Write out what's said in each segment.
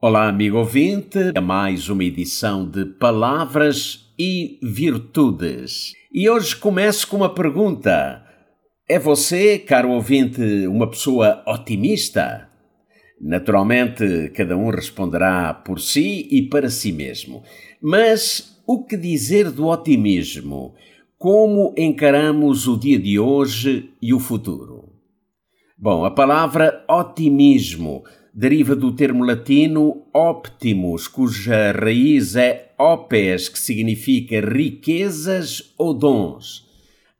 Olá, amigo ouvinte, a mais uma edição de Palavras e Virtudes. E hoje começo com uma pergunta. É você, caro ouvinte, uma pessoa otimista? Naturalmente, cada um responderá por si e para si mesmo. Mas o que dizer do otimismo? Como encaramos o dia de hoje e o futuro? Bom, a palavra otimismo deriva do termo latino optimus, cuja raiz é opes, que significa riquezas ou dons.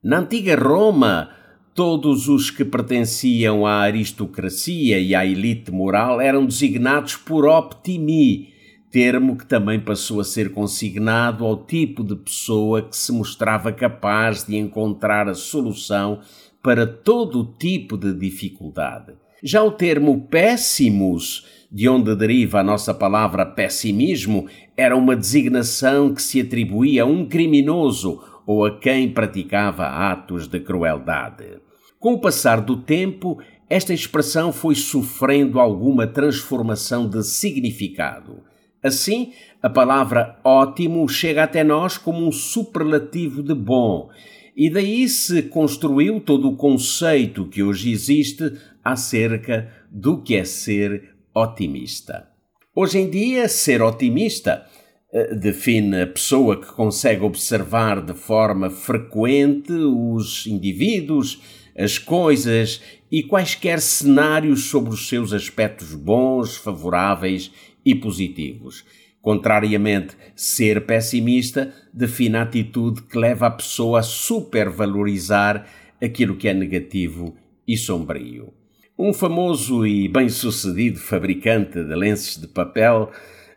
Na antiga Roma, todos os que pertenciam à aristocracia e à elite moral eram designados por optimi, termo que também passou a ser consignado ao tipo de pessoa que se mostrava capaz de encontrar a solução para todo tipo de dificuldade. Já o termo péssimos, de onde deriva a nossa palavra pessimismo, era uma designação que se atribuía a um criminoso ou a quem praticava atos de crueldade. Com o passar do tempo, esta expressão foi sofrendo alguma transformação de significado. Assim, a palavra ótimo chega até nós como um superlativo de bom, e daí se construiu todo o conceito que hoje existe acerca do que é ser otimista. Hoje em dia, ser otimista eh, define a pessoa que consegue observar de forma frequente os indivíduos, as coisas e quaisquer cenários sobre os seus aspectos bons, favoráveis e positivos. Contrariamente, ser pessimista define a atitude que leva a pessoa a supervalorizar aquilo que é negativo e sombrio. Um famoso e bem-sucedido fabricante de lenços de papel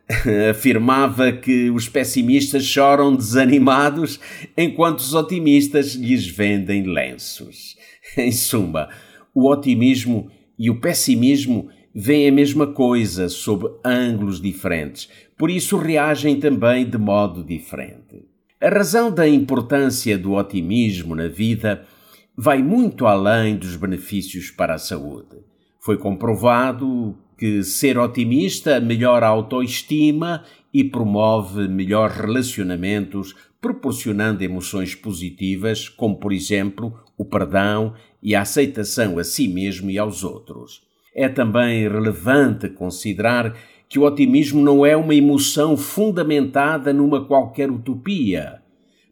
afirmava que os pessimistas choram desanimados enquanto os otimistas lhes vendem lenços. Em suma, o otimismo e o pessimismo veem a mesma coisa sob ângulos diferentes, por isso reagem também de modo diferente. A razão da importância do otimismo na vida vai muito além dos benefícios para a saúde. Foi comprovado que ser otimista melhora a autoestima e promove melhores relacionamentos, proporcionando emoções positivas, como por exemplo o perdão e a aceitação a si mesmo e aos outros. É também relevante considerar que o otimismo não é uma emoção fundamentada numa qualquer utopia.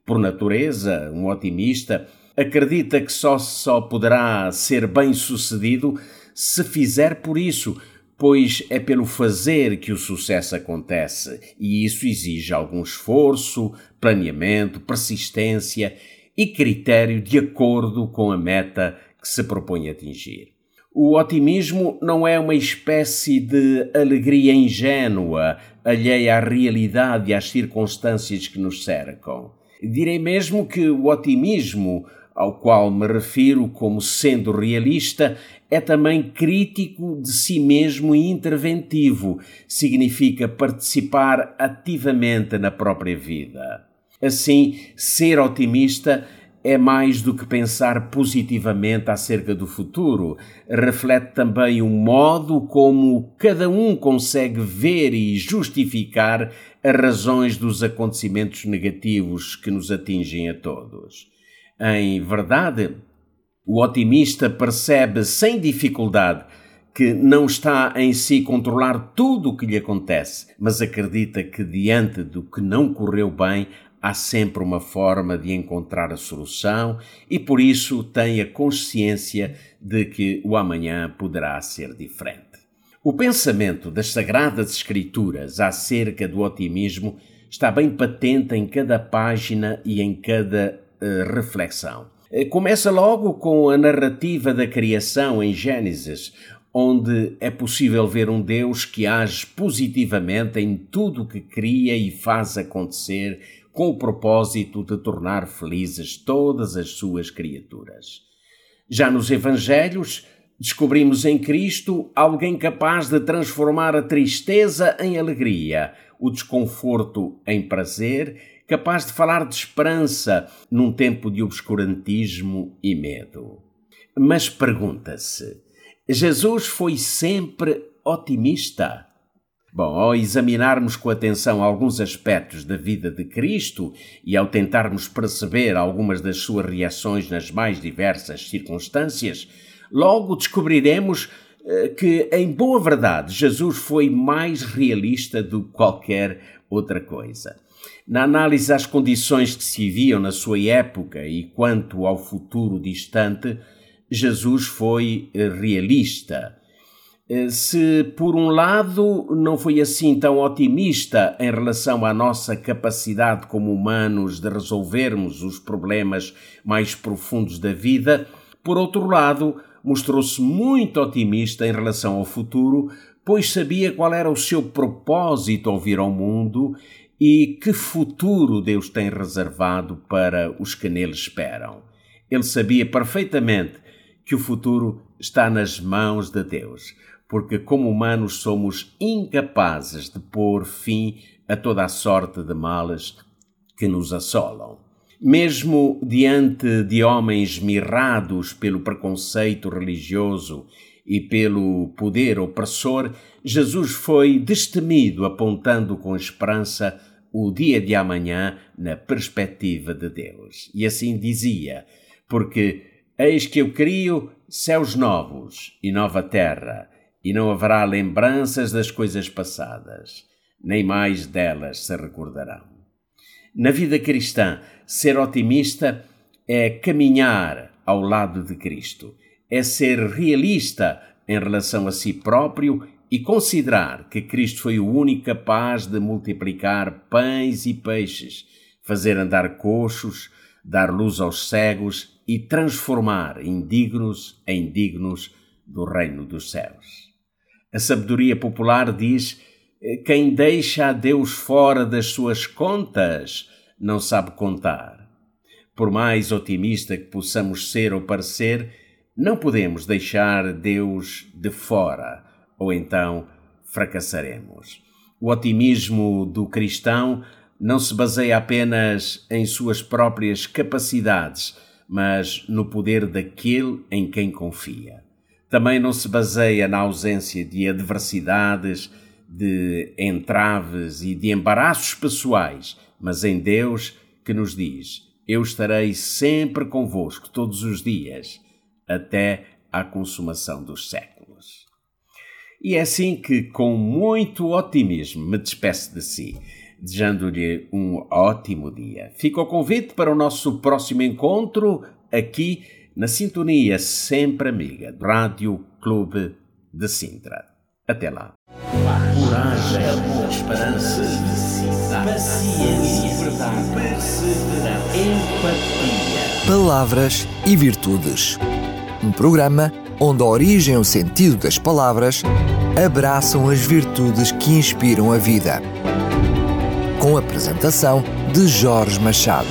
Por natureza, um otimista acredita que só só poderá ser bem-sucedido se fizer por isso, pois é pelo fazer que o sucesso acontece, e isso exige algum esforço, planeamento, persistência e critério de acordo com a meta que se propõe atingir. O otimismo não é uma espécie de alegria ingênua, alheia à realidade e às circunstâncias que nos cercam. Direi mesmo que o otimismo ao qual me refiro como sendo realista, é também crítico de si mesmo e interventivo, significa participar ativamente na própria vida. Assim, ser otimista é mais do que pensar positivamente acerca do futuro, reflete também o modo como cada um consegue ver e justificar as razões dos acontecimentos negativos que nos atingem a todos. Em verdade, o otimista percebe sem dificuldade que não está em si controlar tudo o que lhe acontece, mas acredita que diante do que não correu bem há sempre uma forma de encontrar a solução e por isso tem a consciência de que o amanhã poderá ser diferente. O pensamento das Sagradas Escrituras acerca do otimismo está bem patente em cada página e em cada reflexão. Eh, começa logo com a narrativa da criação em Gênesis, onde é possível ver um Deus que age positivamente em tudo o que cria e faz acontecer com o propósito de tornar felizes todas as suas criaturas. Já nos Evangelhos, descobrimos em Cristo alguém capaz de transformar a tristeza em alegria, o desconforto em prazer, capaz de falar de esperança num tempo de obscurantismo e medo. Mas pergunta-se: Jesus foi sempre otimista? Bom, ao examinarmos com atenção alguns aspectos da vida de Cristo e ao tentarmos perceber algumas das suas reações nas mais diversas circunstâncias, logo descobriremos eh, que, em boa verdade, Jesus foi mais realista do que qualquer outra coisa. Na análise às condições que se viviam na sua época e quanto ao futuro distante, Jesus foi eh, realista. Eh, se, por um lado, não foi assim tão otimista em relação à nossa capacidade como humanos de resolvermos os problemas mais profundos da vida, por outro lado, mostrou-se muito otimista em relação ao futuro, pois sabia qual era o seu propósito ao vir ao mundo e que futuro Deus tem reservado para os que nele esperam. Ele sabia perfeitamente que o futuro está nas mãos de Deus, porque como humanos somos incapazes de pôr fim a toda a sorte de males que nos assolam. Mesmo diante de homens mirrados pelo preconceito religioso e pelo poder opressor, Jesus foi destemido, apontando com esperança o dia de amanhã na perspectiva de Deus. E assim dizia: Porque Eis que eu crio céus novos e nova terra, e não haverá lembranças das coisas passadas, nem mais delas se recordarão. Na vida cristã, ser otimista é caminhar ao lado de Cristo, é ser realista em relação a si próprio e considerar que Cristo foi o único capaz de multiplicar pães e peixes, fazer andar coxos, dar luz aos cegos e transformar indignos em dignos do reino dos céus. A sabedoria popular diz: quem deixa a Deus fora das suas contas não sabe contar. Por mais otimista que possamos ser ou parecer, não podemos deixar Deus de fora, ou então fracassaremos. O otimismo do cristão não se baseia apenas em suas próprias capacidades, mas no poder daquele em quem confia. Também não se baseia na ausência de adversidades, de entraves e de embaraços pessoais, mas em Deus que nos diz: Eu estarei sempre convosco todos os dias, até à consumação dos séculos. E é assim que, com muito otimismo, me despeço de si desejando-lhe um ótimo dia. Fica o convite para o nosso próximo encontro aqui na sintonia sempre amiga do Rádio Clube de Sintra. Até lá. Coragem, amor, esperança, paciência, verdade, perseverança, empatia. Palavras e virtudes. Um programa onde a origem e o sentido das palavras abraçam as virtudes que inspiram a vida com a apresentação de Jorge Machado.